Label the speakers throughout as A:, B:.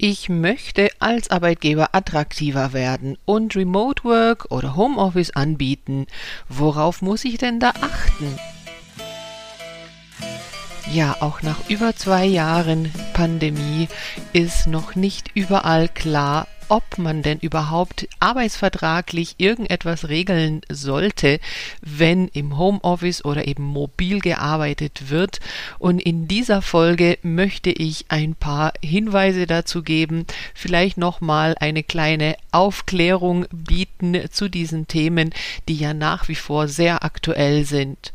A: Ich möchte als Arbeitgeber attraktiver werden und Remote Work oder Homeoffice anbieten. Worauf muss ich denn da achten? Ja, auch nach über zwei Jahren Pandemie ist noch nicht überall klar, ob man denn überhaupt arbeitsvertraglich irgendetwas regeln sollte, wenn im Homeoffice oder eben mobil gearbeitet wird. Und in dieser Folge möchte ich ein paar Hinweise dazu geben, vielleicht nochmal eine kleine Aufklärung bieten zu diesen Themen, die ja nach wie vor sehr aktuell sind.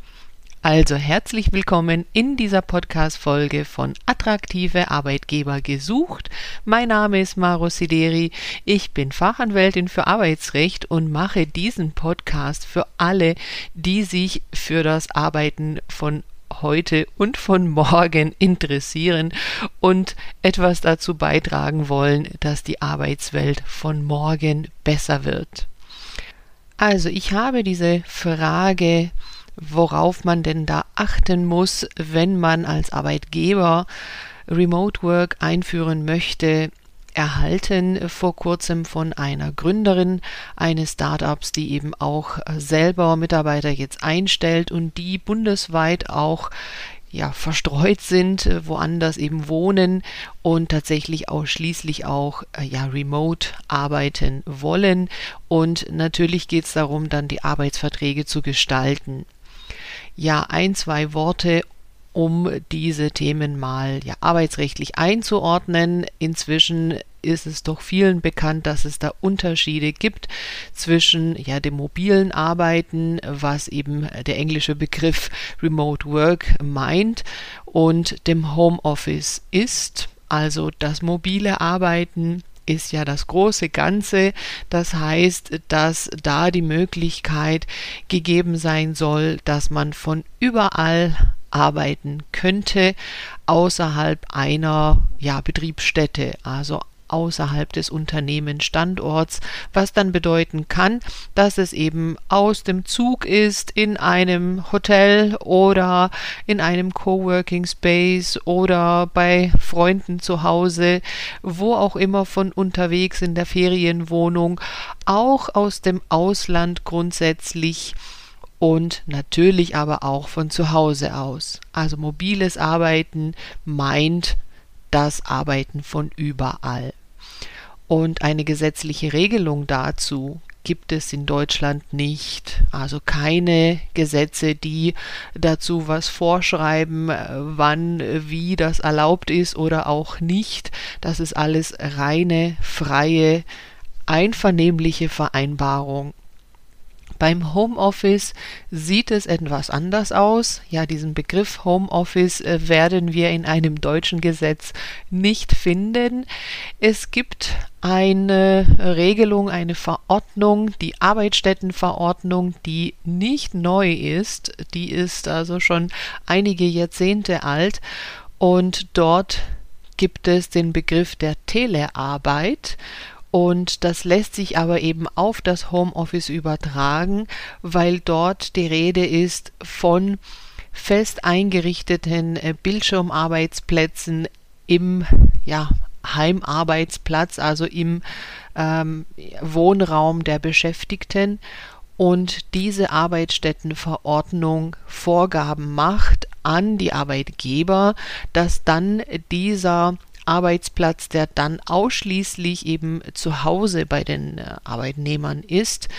A: Also herzlich willkommen in dieser Podcast-Folge von Attraktive Arbeitgeber gesucht. Mein Name ist Maro Sideri. Ich bin Fachanwältin für Arbeitsrecht und mache diesen Podcast für alle, die sich für das Arbeiten von heute und von morgen interessieren und etwas dazu beitragen wollen, dass die Arbeitswelt von morgen besser wird. Also ich habe diese Frage worauf man denn da achten muss, wenn man als Arbeitgeber Remote Work einführen möchte, erhalten vor kurzem von einer Gründerin eines Startups, die eben auch selber Mitarbeiter jetzt einstellt und die bundesweit auch ja, verstreut sind, woanders eben wohnen und tatsächlich ausschließlich auch ja, remote arbeiten wollen. Und natürlich geht es darum, dann die Arbeitsverträge zu gestalten ja ein, zwei Worte um diese Themen mal ja, arbeitsrechtlich einzuordnen. Inzwischen ist es doch vielen bekannt, dass es da Unterschiede gibt zwischen ja dem mobilen Arbeiten, was eben der englische Begriff Remote Work meint, und dem Homeoffice ist. Also das mobile Arbeiten ist ja das große Ganze. Das heißt, dass da die Möglichkeit gegeben sein soll, dass man von überall arbeiten könnte außerhalb einer ja, Betriebsstätte, also außerhalb des Unternehmensstandorts, was dann bedeuten kann, dass es eben aus dem Zug ist, in einem Hotel oder in einem Coworking Space oder bei Freunden zu Hause, wo auch immer von unterwegs in der Ferienwohnung, auch aus dem Ausland grundsätzlich und natürlich aber auch von zu Hause aus. Also mobiles Arbeiten meint das Arbeiten von überall. Und eine gesetzliche Regelung dazu gibt es in Deutschland nicht. Also keine Gesetze, die dazu was vorschreiben, wann, wie das erlaubt ist oder auch nicht. Das ist alles reine, freie, einvernehmliche Vereinbarung beim Homeoffice sieht es etwas anders aus. Ja, diesen Begriff Homeoffice äh, werden wir in einem deutschen Gesetz nicht finden. Es gibt eine Regelung, eine Verordnung, die Arbeitsstättenverordnung, die nicht neu ist. Die ist also schon einige Jahrzehnte alt und dort gibt es den Begriff der Telearbeit und das lässt sich aber eben auf das Homeoffice übertragen, weil dort die Rede ist von fest eingerichteten äh, Bildschirmarbeitsplätzen im ja, Heimarbeitsplatz, also im ähm, Wohnraum der Beschäftigten und diese Arbeitsstättenverordnung Vorgaben macht an die Arbeitgeber, dass dann dieser Arbeitsplatz, der dann ausschließlich eben zu Hause bei den äh, Arbeitnehmern ist,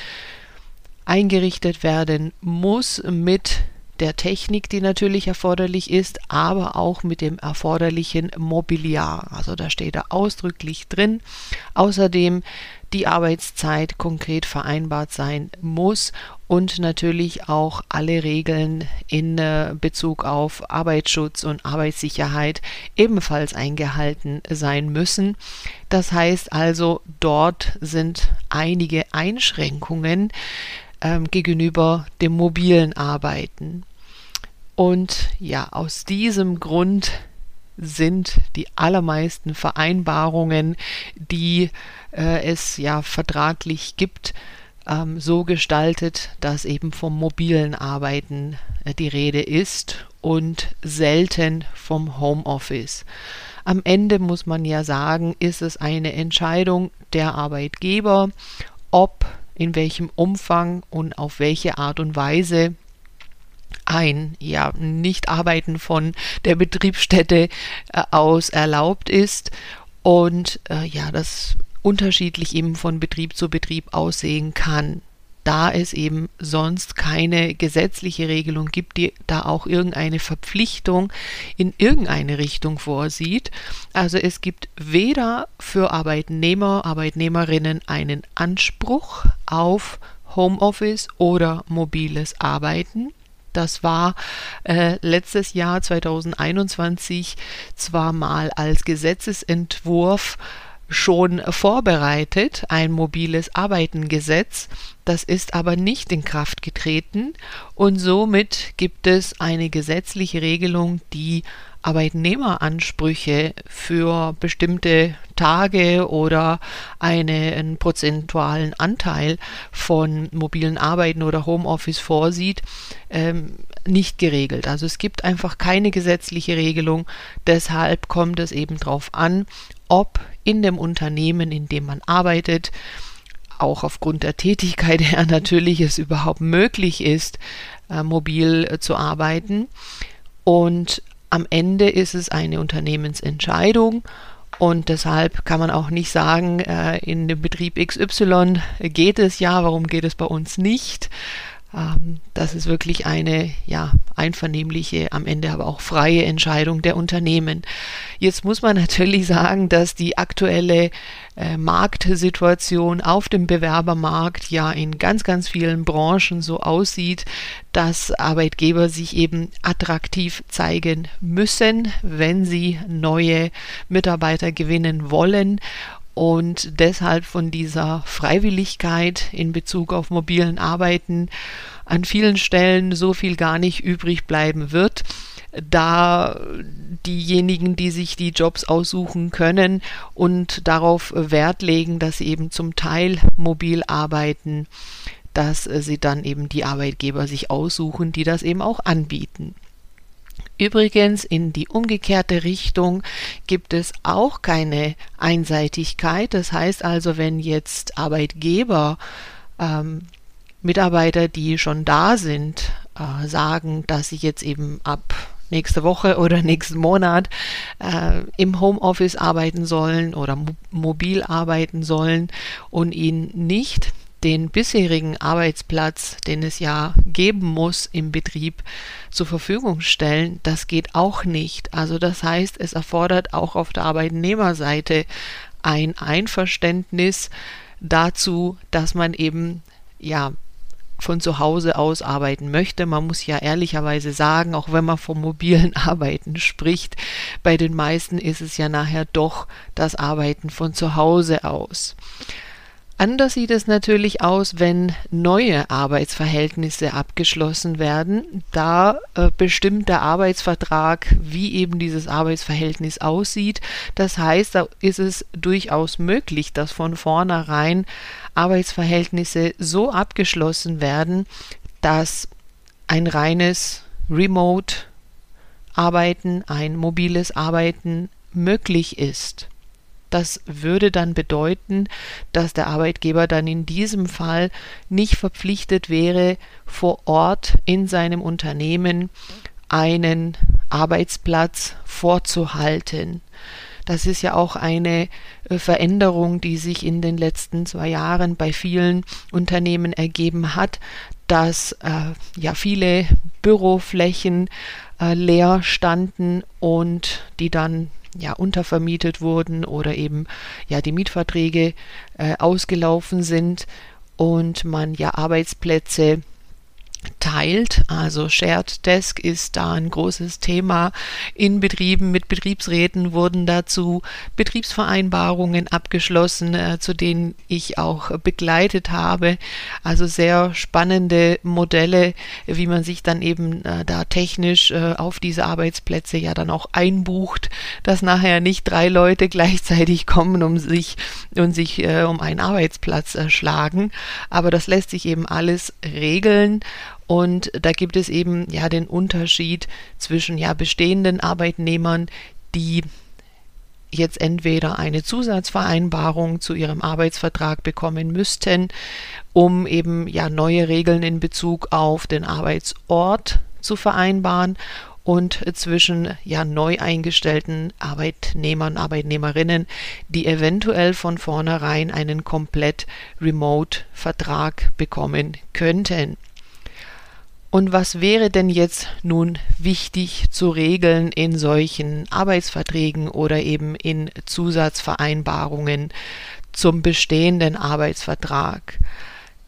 A: eingerichtet werden muss mit der Technik, die natürlich erforderlich ist, aber auch mit dem erforderlichen Mobiliar. Also da steht da ausdrücklich drin. Außerdem die Arbeitszeit konkret vereinbart sein muss und natürlich auch alle Regeln in äh, Bezug auf Arbeitsschutz und Arbeitssicherheit ebenfalls eingehalten sein müssen. Das heißt also, dort sind einige Einschränkungen ähm, gegenüber dem mobilen Arbeiten. Und ja, aus diesem Grund sind die allermeisten Vereinbarungen, die äh, es ja vertraglich gibt, ähm, so gestaltet, dass eben vom mobilen Arbeiten äh, die Rede ist und selten vom Homeoffice. Am Ende muss man ja sagen, ist es eine Entscheidung der Arbeitgeber, ob, in welchem Umfang und auf welche Art und Weise ein ja, Nicht-Arbeiten von der Betriebsstätte äh, aus erlaubt ist und äh, ja, das unterschiedlich eben von Betrieb zu Betrieb aussehen kann da es eben sonst keine gesetzliche Regelung gibt, die da auch irgendeine Verpflichtung in irgendeine Richtung vorsieht. Also es gibt weder für Arbeitnehmer, Arbeitnehmerinnen einen Anspruch auf Homeoffice oder mobiles Arbeiten. Das war äh, letztes Jahr 2021 zwar mal als Gesetzesentwurf schon vorbereitet, ein mobiles Arbeitengesetz, das ist aber nicht in Kraft getreten. Und somit gibt es eine gesetzliche Regelung, die Arbeitnehmeransprüche für bestimmte Tage oder einen prozentualen Anteil von mobilen Arbeiten oder Homeoffice vorsieht, ähm, nicht geregelt. Also es gibt einfach keine gesetzliche Regelung. Deshalb kommt es eben darauf an, ob in dem Unternehmen, in dem man arbeitet, auch aufgrund der Tätigkeit her natürlich es überhaupt möglich ist, äh, mobil äh, zu arbeiten. Und am Ende ist es eine Unternehmensentscheidung und deshalb kann man auch nicht sagen, äh, in dem Betrieb XY geht es ja, warum geht es bei uns nicht? Ähm, das ist wirklich eine ja, einvernehmliche, am Ende aber auch freie Entscheidung der Unternehmen. Jetzt muss man natürlich sagen, dass die aktuelle äh, Marktsituation auf dem Bewerbermarkt ja in ganz, ganz vielen Branchen so aussieht, dass Arbeitgeber sich eben attraktiv zeigen müssen, wenn sie neue Mitarbeiter gewinnen wollen und deshalb von dieser Freiwilligkeit in Bezug auf mobilen Arbeiten an vielen Stellen so viel gar nicht übrig bleiben wird, da diejenigen, die sich die Jobs aussuchen können und darauf Wert legen, dass sie eben zum Teil mobil arbeiten, dass sie dann eben die Arbeitgeber sich aussuchen, die das eben auch anbieten. Übrigens in die umgekehrte Richtung gibt es auch keine Einseitigkeit. Das heißt also, wenn jetzt Arbeitgeber ähm, Mitarbeiter, die schon da sind, äh, sagen, dass sie jetzt eben ab nächste Woche oder nächsten Monat äh, im Homeoffice arbeiten sollen oder mo mobil arbeiten sollen und ihnen nicht den bisherigen Arbeitsplatz, den es ja geben muss im Betrieb, zur Verfügung stellen, das geht auch nicht. Also das heißt, es erfordert auch auf der Arbeitnehmerseite ein Einverständnis dazu, dass man eben ja von zu Hause aus arbeiten möchte. Man muss ja ehrlicherweise sagen, auch wenn man vom mobilen Arbeiten spricht, bei den meisten ist es ja nachher doch das Arbeiten von zu Hause aus. Anders sieht es natürlich aus, wenn neue Arbeitsverhältnisse abgeschlossen werden. Da äh, bestimmt der Arbeitsvertrag, wie eben dieses Arbeitsverhältnis aussieht. Das heißt, da ist es durchaus möglich, dass von vornherein Arbeitsverhältnisse so abgeschlossen werden, dass ein reines Remote Arbeiten, ein mobiles Arbeiten möglich ist. Das würde dann bedeuten, dass der Arbeitgeber dann in diesem Fall nicht verpflichtet wäre, vor Ort in seinem Unternehmen einen Arbeitsplatz vorzuhalten. Das ist ja auch eine äh, Veränderung, die sich in den letzten zwei Jahren bei vielen Unternehmen ergeben hat, dass äh, ja viele Büroflächen äh, leer standen und die dann ja untervermietet wurden oder eben ja die Mietverträge äh, ausgelaufen sind und man ja Arbeitsplätze teilt. Also Shared Desk ist da ein großes Thema. In Betrieben mit Betriebsräten wurden dazu Betriebsvereinbarungen abgeschlossen, äh, zu denen ich auch begleitet habe. Also sehr spannende Modelle, wie man sich dann eben äh, da technisch äh, auf diese Arbeitsplätze ja dann auch einbucht, dass nachher nicht drei Leute gleichzeitig kommen, um sich und sich äh, um einen Arbeitsplatz äh, schlagen. Aber das lässt sich eben alles regeln und da gibt es eben ja den Unterschied zwischen ja bestehenden Arbeitnehmern, die jetzt entweder eine Zusatzvereinbarung zu ihrem Arbeitsvertrag bekommen müssten, um eben ja neue Regeln in Bezug auf den Arbeitsort zu vereinbaren und zwischen ja neu eingestellten Arbeitnehmern, Arbeitnehmerinnen, die eventuell von vornherein einen komplett Remote-Vertrag bekommen könnten. Und was wäre denn jetzt nun wichtig zu regeln in solchen Arbeitsverträgen oder eben in Zusatzvereinbarungen zum bestehenden Arbeitsvertrag?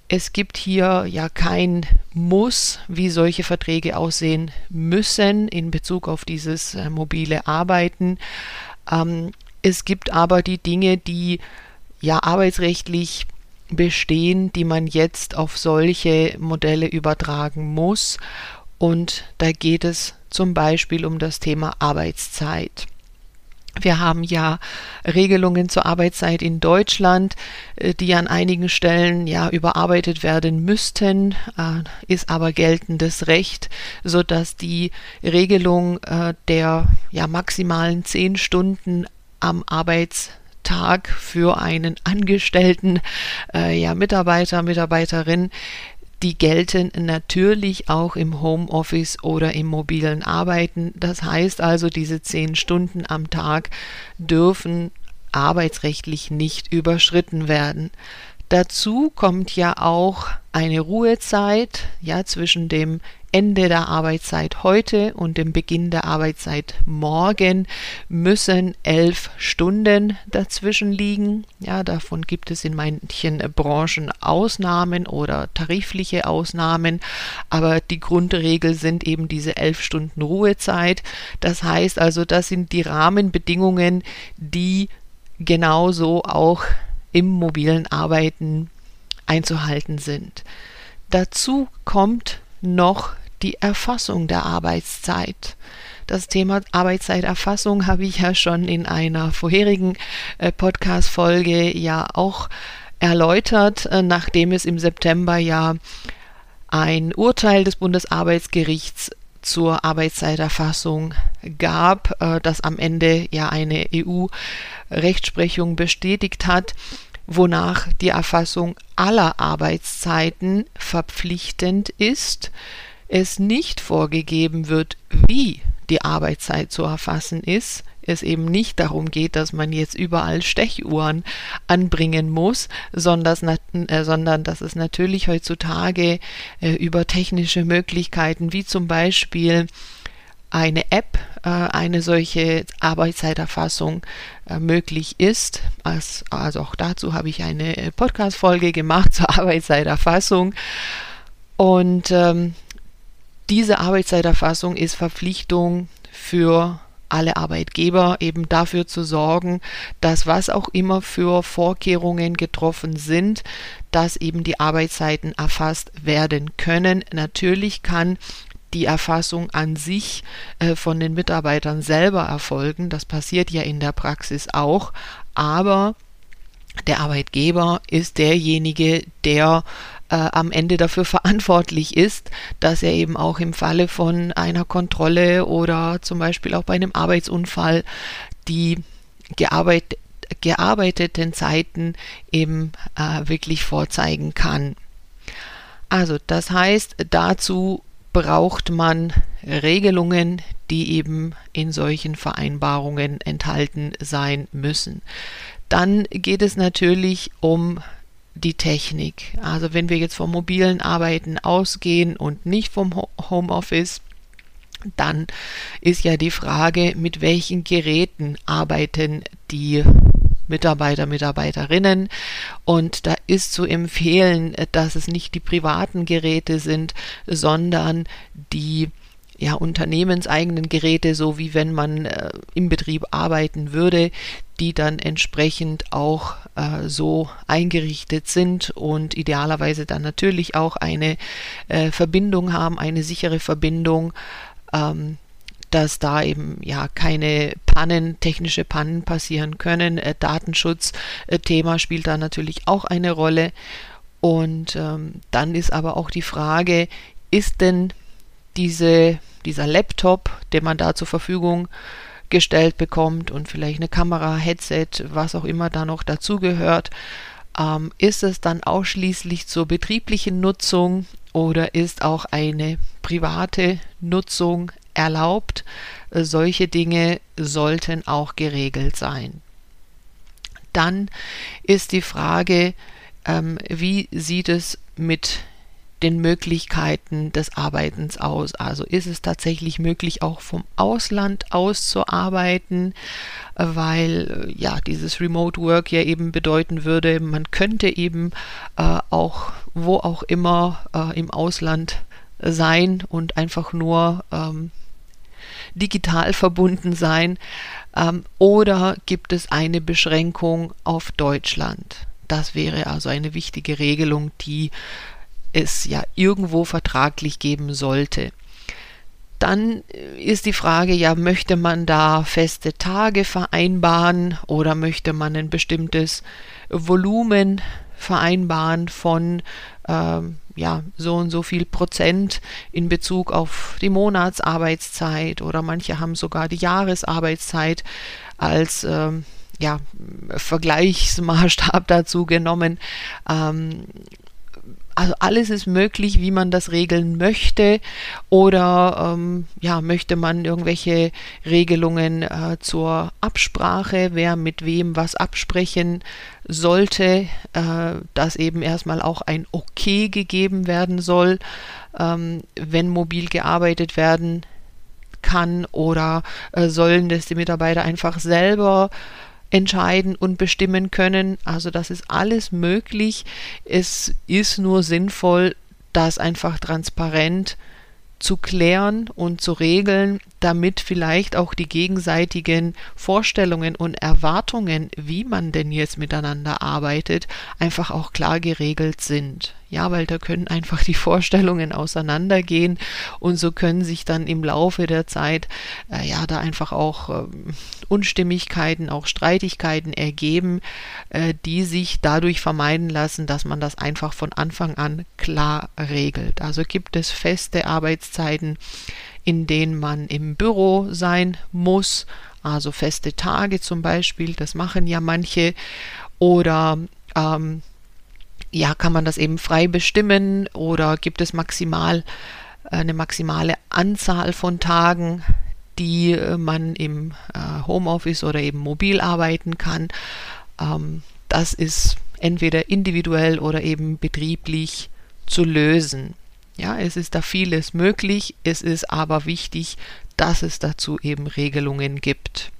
A: Es gibt hier ja kein Muss, wie solche Verträge aussehen müssen in Bezug auf dieses äh, mobile Arbeiten. Ähm, es gibt aber die Dinge, die ja arbeitsrechtlich bestehen, die man jetzt auf solche Modelle übertragen muss. Und da geht es zum Beispiel um das Thema Arbeitszeit. Wir haben ja Regelungen zur Arbeitszeit in Deutschland, äh, die an einigen Stellen ja überarbeitet werden müssten, äh, ist aber geltendes Recht, so dass die Regelung äh, der ja maximalen zehn Stunden am Arbeitstag für einen Angestellten, ja Mitarbeiter, Mitarbeiterin die gelten natürlich auch im Homeoffice oder im mobilen Arbeiten. Das heißt also, diese zehn Stunden am Tag dürfen arbeitsrechtlich nicht überschritten werden. Dazu kommt ja auch eine Ruhezeit, ja, zwischen dem Ende der Arbeitszeit heute und dem Beginn der Arbeitszeit morgen müssen elf Stunden dazwischen liegen. Ja, davon gibt es in manchen Branchen Ausnahmen oder tarifliche Ausnahmen, aber die Grundregel sind eben diese elf Stunden Ruhezeit. Das heißt also, das sind die Rahmenbedingungen, die genauso auch im mobilen Arbeiten einzuhalten sind. Dazu kommt noch die Erfassung der Arbeitszeit. Das Thema Arbeitszeiterfassung habe ich ja schon in einer vorherigen äh, Podcast-Folge ja auch erläutert, äh, nachdem es im September ja ein Urteil des Bundesarbeitsgerichts zur Arbeitszeiterfassung gab, äh, das am Ende ja eine EU-Rechtsprechung bestätigt hat, wonach die Erfassung aller Arbeitszeiten verpflichtend ist es nicht vorgegeben wird, wie die Arbeitszeit zu erfassen ist, es eben nicht darum geht, dass man jetzt überall Stechuhren anbringen muss, sondern, äh, sondern dass es natürlich heutzutage äh, über technische Möglichkeiten wie zum Beispiel eine App, äh, eine solche Arbeitszeiterfassung möglich ist. Als, also auch dazu habe ich eine Podcast-Folge gemacht zur Arbeitszeiterfassung. Und ähm, diese Arbeitszeiterfassung ist Verpflichtung für alle Arbeitgeber eben dafür zu sorgen, dass was auch immer für Vorkehrungen getroffen sind, dass eben die Arbeitszeiten erfasst werden können. Natürlich kann die Erfassung an sich äh, von den Mitarbeitern selber erfolgen. Das passiert ja in der Praxis auch. Aber der Arbeitgeber ist derjenige, der äh, am Ende dafür verantwortlich ist, dass er eben auch im Falle von einer Kontrolle oder zum Beispiel auch bei einem Arbeitsunfall die gearbeit gearbeiteten Zeiten eben äh, wirklich vorzeigen kann. Also das heißt, dazu braucht man Regelungen, die eben in solchen Vereinbarungen enthalten sein müssen. Dann geht es natürlich um die Technik. Also wenn wir jetzt vom mobilen Arbeiten ausgehen und nicht vom Homeoffice, dann ist ja die Frage, mit welchen Geräten arbeiten die Mitarbeiter, Mitarbeiterinnen. Und da ist zu empfehlen, dass es nicht die privaten Geräte sind, sondern die ja, unternehmenseigenen Geräte, so wie wenn man äh, im Betrieb arbeiten würde, die dann entsprechend auch äh, so eingerichtet sind und idealerweise dann natürlich auch eine äh, Verbindung haben, eine sichere Verbindung, ähm, dass da eben ja keine Pannen, technische Pannen passieren können. Äh, Datenschutz-Thema äh, spielt da natürlich auch eine Rolle. Und ähm, dann ist aber auch die Frage, ist denn diese, dieser Laptop, den man da zur Verfügung gestellt bekommt und vielleicht eine Kamera, Headset, was auch immer da noch dazugehört. Ähm, ist es dann ausschließlich zur betrieblichen Nutzung oder ist auch eine private Nutzung erlaubt? Solche Dinge sollten auch geregelt sein. Dann ist die Frage, ähm, wie sieht es mit den Möglichkeiten des Arbeitens aus. Also ist es tatsächlich möglich, auch vom Ausland aus zu arbeiten, weil äh, ja dieses Remote Work ja eben bedeuten würde, man könnte eben äh, auch wo auch immer äh, im Ausland sein und einfach nur ähm, digital verbunden sein. Ähm, oder gibt es eine Beschränkung auf Deutschland? Das wäre also eine wichtige Regelung, die es ja irgendwo vertraglich geben sollte. Dann ist die Frage, ja, möchte man da feste Tage vereinbaren oder möchte man ein bestimmtes Volumen vereinbaren von ähm, ja, so und so viel Prozent in Bezug auf die Monatsarbeitszeit oder manche haben sogar die Jahresarbeitszeit als ähm, ja, Vergleichsmaßstab dazu genommen. Ähm, also alles ist möglich, wie man das regeln möchte. Oder ähm, ja, möchte man irgendwelche Regelungen äh, zur Absprache, wer mit wem was absprechen sollte, äh, dass eben erstmal auch ein Okay gegeben werden soll, ähm, wenn mobil gearbeitet werden kann oder äh, sollen das die Mitarbeiter einfach selber entscheiden und bestimmen können. Also das ist alles möglich. Es ist nur sinnvoll, das einfach transparent zu klären und zu regeln, damit vielleicht auch die gegenseitigen Vorstellungen und Erwartungen, wie man denn jetzt miteinander arbeitet, einfach auch klar geregelt sind. Ja, weil da können einfach die Vorstellungen auseinandergehen und so können sich dann im Laufe der Zeit äh, ja da einfach auch äh, Unstimmigkeiten, auch Streitigkeiten ergeben, äh, die sich dadurch vermeiden lassen, dass man das einfach von Anfang an klar regelt. Also gibt es feste Arbeitszeiten, in denen man im Büro sein muss, also feste Tage zum Beispiel, das machen ja manche, oder ähm, ja, kann man das eben frei bestimmen oder gibt es maximal äh, eine maximale Anzahl von Tagen, die äh, man im äh, Homeoffice oder eben mobil arbeiten kann. Ähm, das ist entweder individuell oder eben betrieblich zu lösen. Ja, es ist da vieles möglich, es ist aber wichtig, dass es dazu eben Regelungen gibt.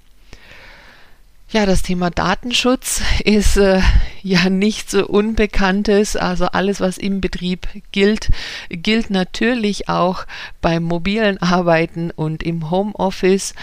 A: Ja, das Thema Datenschutz ist äh, ja nichts so Unbekanntes. Also alles, was im Betrieb gilt, gilt natürlich auch beim mobilen Arbeiten und im Homeoffice.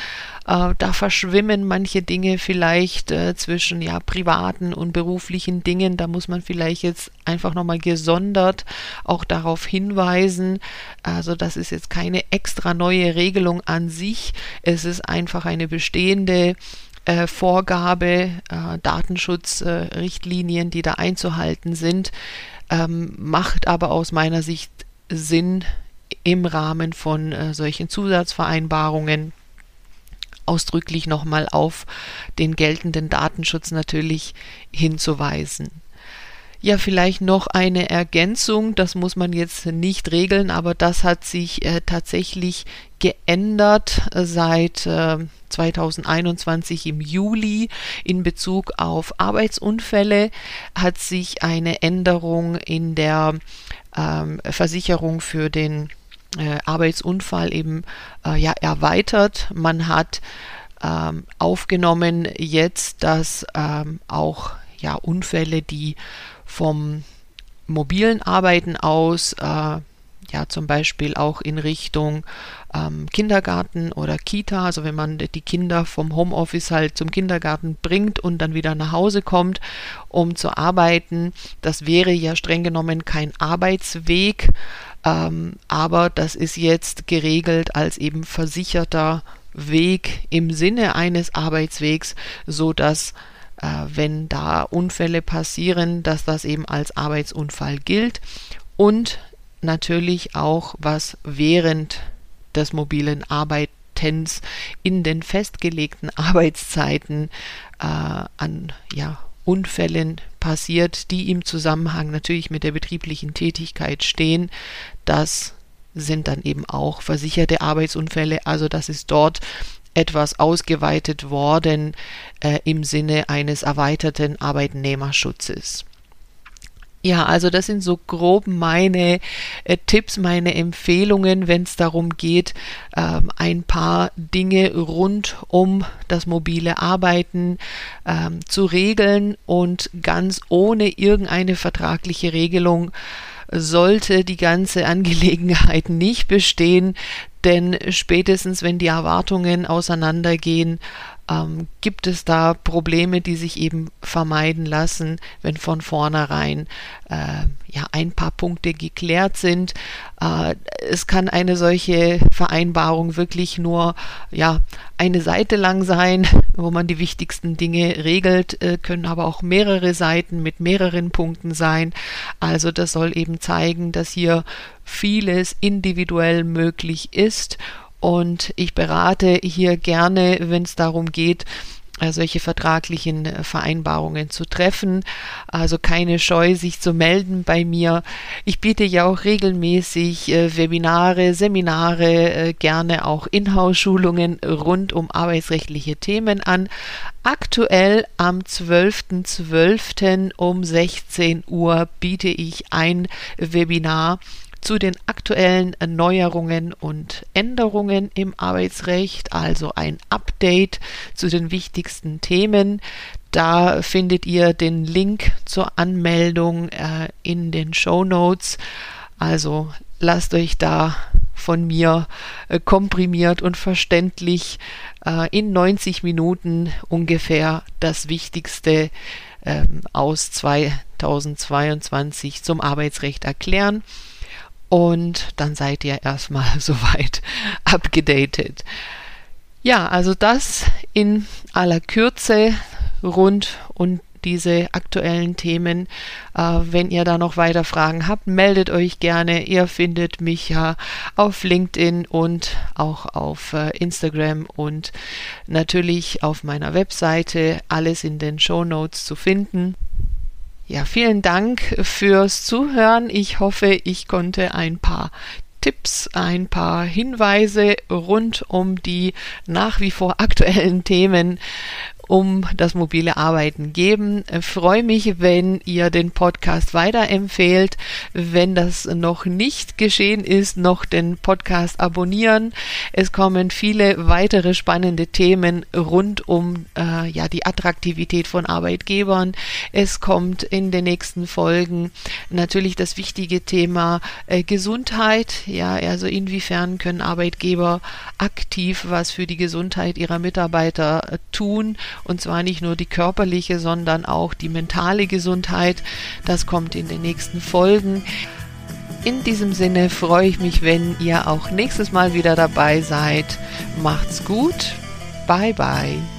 A: Äh, da verschwimmen manche Dinge vielleicht äh, zwischen ja privaten und beruflichen Dingen. Da muss man vielleicht jetzt einfach nochmal gesondert auch darauf hinweisen. Also das ist jetzt keine extra neue Regelung an sich. Es ist einfach eine bestehende äh, Vorgabe, äh, Datenschutzrichtlinien, die da einzuhalten sind, ähm, macht aber aus meiner Sicht Sinn im Rahmen von äh, solchen Zusatzvereinbarungen ausdrücklich nochmal auf den geltenden Datenschutz natürlich hinzuweisen. Ja, vielleicht noch eine Ergänzung, das muss man jetzt nicht regeln, aber das hat sich äh, tatsächlich geändert äh, seit äh, 2021 im Juli in Bezug auf Arbeitsunfälle hat sich eine Änderung in der ähm, Versicherung für den äh, Arbeitsunfall eben äh, ja erweitert. Man hat ähm, aufgenommen jetzt, dass ähm, auch ja Unfälle, die vom mobilen Arbeiten aus, äh, ja zum Beispiel auch in Richtung ähm, Kindergarten oder Kita, also wenn man die Kinder vom Homeoffice halt zum Kindergarten bringt und dann wieder nach Hause kommt, um zu arbeiten, das wäre ja streng genommen kein Arbeitsweg, ähm, aber das ist jetzt geregelt als eben versicherter Weg im Sinne eines Arbeitswegs, so dass wenn da Unfälle passieren, dass das eben als Arbeitsunfall gilt und natürlich auch, was während des mobilen Arbeitens in den festgelegten Arbeitszeiten äh, an ja, Unfällen passiert, die im Zusammenhang natürlich mit der betrieblichen Tätigkeit stehen. Das sind dann eben auch versicherte Arbeitsunfälle. Also das ist dort etwas ausgeweitet worden äh, im Sinne eines erweiterten Arbeitnehmerschutzes. Ja, also das sind so grob meine äh, Tipps, meine Empfehlungen, wenn es darum geht, äh, ein paar Dinge rund um das mobile Arbeiten äh, zu regeln und ganz ohne irgendeine vertragliche Regelung sollte die ganze Angelegenheit nicht bestehen, denn spätestens wenn die Erwartungen auseinandergehen, ähm, gibt es da Probleme, die sich eben vermeiden lassen, wenn von vornherein äh, ja ein paar Punkte geklärt sind. Äh, es kann eine solche Vereinbarung wirklich nur ja eine Seite lang sein, wo man die wichtigsten Dinge regelt, äh, können aber auch mehrere Seiten mit mehreren Punkten sein. Also das soll eben zeigen, dass hier vieles individuell möglich ist und ich berate hier gerne, wenn es darum geht, äh, solche vertraglichen äh, Vereinbarungen zu treffen. Also keine Scheu, sich zu melden bei mir. Ich biete ja auch regelmäßig äh, Webinare, Seminare, gerne auch Inhouse-Schulungen rund um arbeitsrechtliche Themen an. Aktuell am 12.12. .12. um 16 Uhr biete ich ein Webinar zu den aktuellen Neuerungen und Änderungen im Arbeitsrecht, also ein Update zu den wichtigsten Themen. Da findet ihr den Link zur Anmeldung äh, in den Show Notes. Also lasst euch da von mir äh, komprimiert und verständlich äh, in 90 Minuten ungefähr das Wichtigste ähm, aus 2022 zum Arbeitsrecht erklären und dann seid ihr erstmal soweit abgedatet. Ja, also das in aller Kürze rund und diese aktuellen Themen. Äh, wenn ihr da noch weiter Fragen habt, meldet euch gerne. Ihr findet mich ja auf LinkedIn und auch auf äh, Instagram und natürlich auf meiner Webseite. Alles in den Show Notes zu finden. Ja, vielen Dank fürs Zuhören. Ich hoffe, ich konnte ein paar Tipps, ein paar Hinweise rund um die nach wie vor aktuellen Themen um das mobile Arbeiten geben. Ich freue mich, wenn ihr den Podcast weiterempfehlt. Wenn das noch nicht geschehen ist, noch den Podcast abonnieren. Es kommen viele weitere spannende Themen rund um äh, ja die Attraktivität von Arbeitgebern. Es kommt in den nächsten Folgen natürlich das wichtige Thema äh, Gesundheit. Ja, also inwiefern können Arbeitgeber aktiv was für die Gesundheit ihrer Mitarbeiter äh, tun und zwar nicht nur die körperliche, sondern auch die mentale Gesundheit. Das kommt in den nächsten Folgen. In diesem Sinne freue ich mich, wenn ihr auch nächstes Mal wieder dabei seid. Macht's gut. Bye bye.